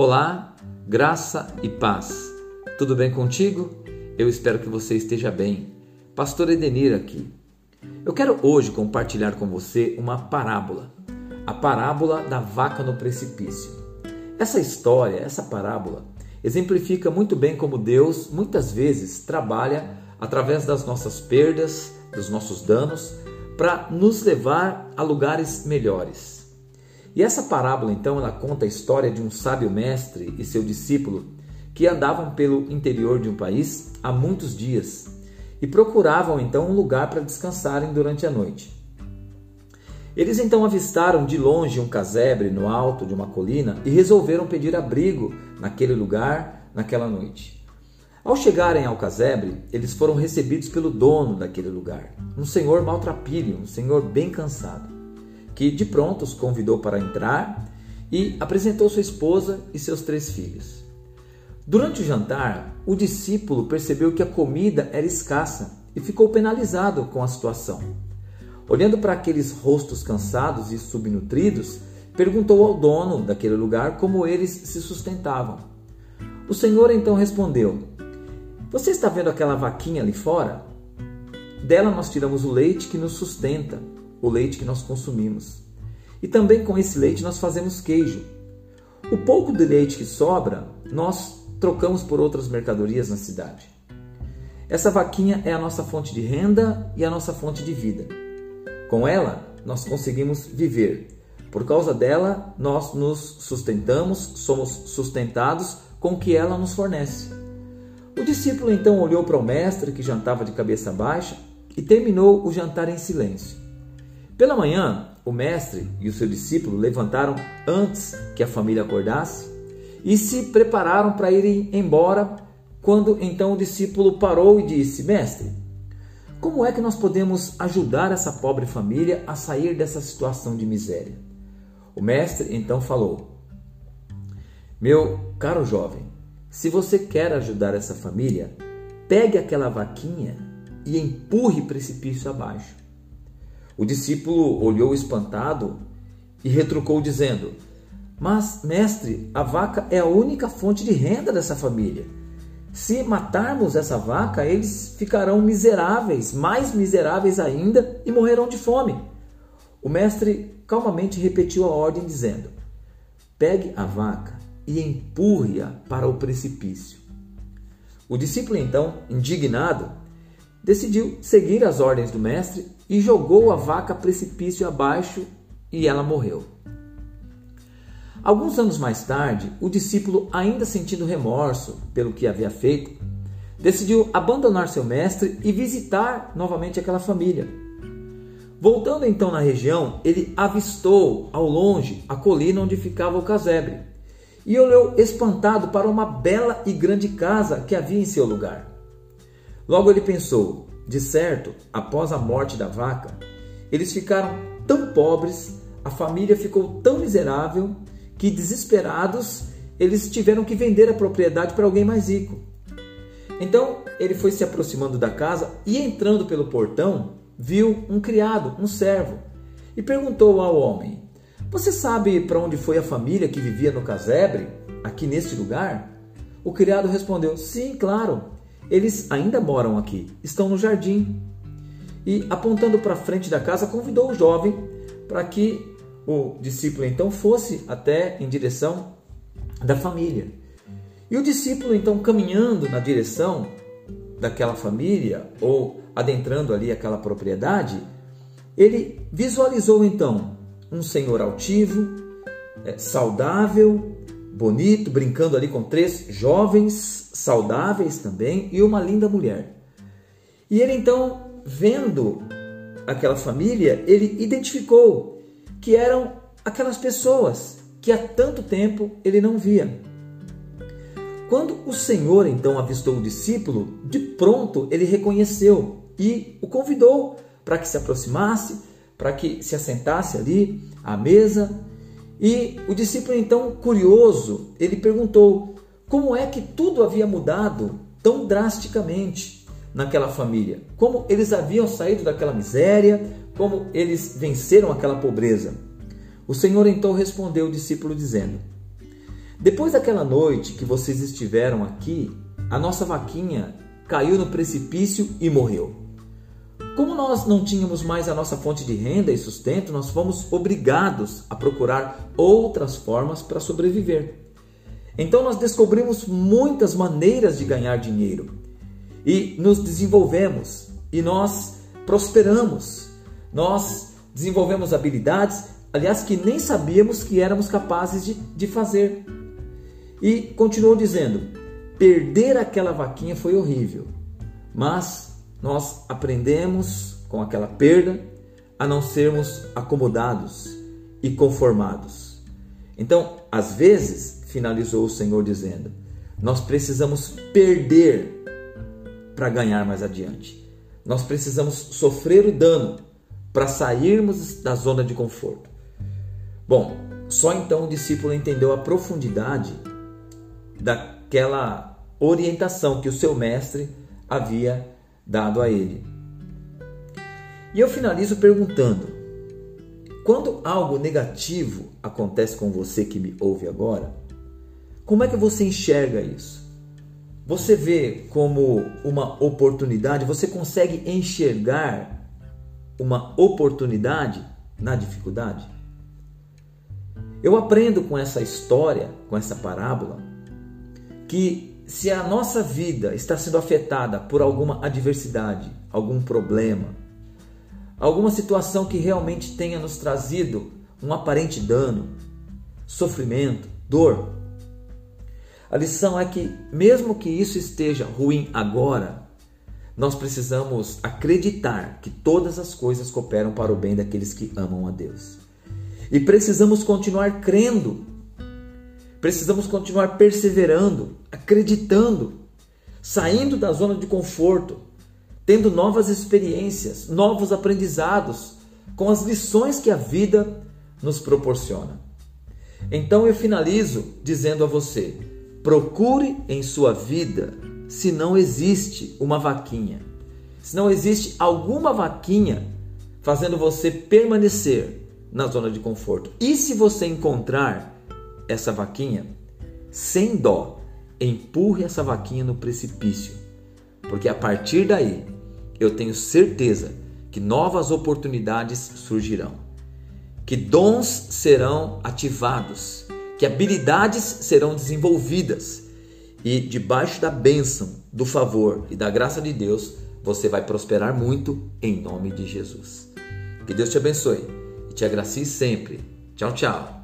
Olá, graça e paz. Tudo bem contigo? Eu espero que você esteja bem. Pastor Edenir aqui. Eu quero hoje compartilhar com você uma parábola, a parábola da vaca no precipício. Essa história, essa parábola, exemplifica muito bem como Deus muitas vezes trabalha através das nossas perdas, dos nossos danos, para nos levar a lugares melhores. E essa parábola, então, ela conta a história de um sábio mestre e seu discípulo que andavam pelo interior de um país há muitos dias e procuravam então um lugar para descansarem durante a noite. Eles então avistaram de longe um casebre no alto de uma colina e resolveram pedir abrigo naquele lugar naquela noite. Ao chegarem ao casebre, eles foram recebidos pelo dono daquele lugar, um senhor maltrapilho, um senhor bem cansado que de pronto os convidou para entrar e apresentou sua esposa e seus três filhos. Durante o jantar, o discípulo percebeu que a comida era escassa e ficou penalizado com a situação. Olhando para aqueles rostos cansados e subnutridos, perguntou ao dono daquele lugar como eles se sustentavam. O Senhor então respondeu: Você está vendo aquela vaquinha ali fora? Dela nós tiramos o leite que nos sustenta o leite que nós consumimos. E também com esse leite nós fazemos queijo. O pouco de leite que sobra, nós trocamos por outras mercadorias na cidade. Essa vaquinha é a nossa fonte de renda e a nossa fonte de vida. Com ela, nós conseguimos viver. Por causa dela, nós nos sustentamos, somos sustentados com o que ela nos fornece. O discípulo então olhou para o mestre que jantava de cabeça baixa e terminou o jantar em silêncio. Pela manhã, o mestre e o seu discípulo levantaram antes que a família acordasse e se prepararam para irem embora. Quando então o discípulo parou e disse: Mestre, como é que nós podemos ajudar essa pobre família a sair dessa situação de miséria? O mestre então falou: Meu caro jovem, se você quer ajudar essa família, pegue aquela vaquinha e empurre precipício abaixo. O discípulo olhou espantado e retrucou, dizendo: Mas, mestre, a vaca é a única fonte de renda dessa família. Se matarmos essa vaca, eles ficarão miseráveis, mais miseráveis ainda, e morrerão de fome. O mestre calmamente repetiu a ordem, dizendo: Pegue a vaca e empurre-a para o precipício. O discípulo, então, indignado, decidiu seguir as ordens do mestre e jogou a vaca precipício abaixo e ela morreu. Alguns anos mais tarde, o discípulo, ainda sentindo remorso pelo que havia feito, decidiu abandonar seu mestre e visitar novamente aquela família. Voltando então na região, ele avistou ao longe a colina onde ficava o casebre e olhou espantado para uma bela e grande casa que havia em seu lugar. Logo ele pensou: de certo, após a morte da vaca, eles ficaram tão pobres, a família ficou tão miserável que, desesperados, eles tiveram que vender a propriedade para alguém mais rico. Então ele foi se aproximando da casa e, entrando pelo portão, viu um criado, um servo, e perguntou ao homem: Você sabe para onde foi a família que vivia no casebre, aqui neste lugar? O criado respondeu: Sim, claro. Eles ainda moram aqui, estão no jardim. E apontando para frente da casa, convidou o jovem para que o discípulo então fosse até em direção da família. E o discípulo então caminhando na direção daquela família ou adentrando ali aquela propriedade, ele visualizou então um senhor altivo, é, saudável, bonito, brincando ali com três jovens saudáveis também e uma linda mulher. E ele então, vendo aquela família, ele identificou que eram aquelas pessoas que há tanto tempo ele não via. Quando o Senhor então avistou o discípulo, de pronto ele reconheceu e o convidou para que se aproximasse, para que se assentasse ali à mesa e o discípulo, então, curioso, ele perguntou como é que tudo havia mudado tão drasticamente naquela família. Como eles haviam saído daquela miséria, como eles venceram aquela pobreza. O Senhor então respondeu o discípulo dizendo: Depois daquela noite que vocês estiveram aqui, a nossa vaquinha caiu no precipício e morreu. Como nós não tínhamos mais a nossa fonte de renda e sustento, nós fomos obrigados a procurar outras formas para sobreviver. Então nós descobrimos muitas maneiras de ganhar dinheiro e nos desenvolvemos e nós prosperamos. Nós desenvolvemos habilidades, aliás, que nem sabíamos que éramos capazes de, de fazer. E continuou dizendo: perder aquela vaquinha foi horrível, mas nós aprendemos com aquela perda a não sermos acomodados e conformados. Então, às vezes, finalizou o Senhor dizendo, nós precisamos perder para ganhar mais adiante. Nós precisamos sofrer o dano para sairmos da zona de conforto. Bom, só então o discípulo entendeu a profundidade daquela orientação que o seu mestre havia dado a ele. E eu finalizo perguntando: quando algo negativo acontece com você que me ouve agora, como é que você enxerga isso? Você vê como uma oportunidade? Você consegue enxergar uma oportunidade na dificuldade? Eu aprendo com essa história, com essa parábola, que se a nossa vida está sendo afetada por alguma adversidade, algum problema, alguma situação que realmente tenha nos trazido um aparente dano, sofrimento, dor, a lição é que, mesmo que isso esteja ruim agora, nós precisamos acreditar que todas as coisas cooperam para o bem daqueles que amam a Deus. E precisamos continuar crendo Precisamos continuar perseverando, acreditando, saindo da zona de conforto, tendo novas experiências, novos aprendizados com as lições que a vida nos proporciona. Então eu finalizo dizendo a você: procure em sua vida se não existe uma vaquinha, se não existe alguma vaquinha fazendo você permanecer na zona de conforto. E se você encontrar, essa vaquinha, sem dó, empurre essa vaquinha no precipício, porque a partir daí eu tenho certeza que novas oportunidades surgirão, que dons serão ativados, que habilidades serão desenvolvidas e debaixo da bênção, do favor e da graça de Deus, você vai prosperar muito em nome de Jesus. Que Deus te abençoe e te agracie sempre. Tchau, tchau.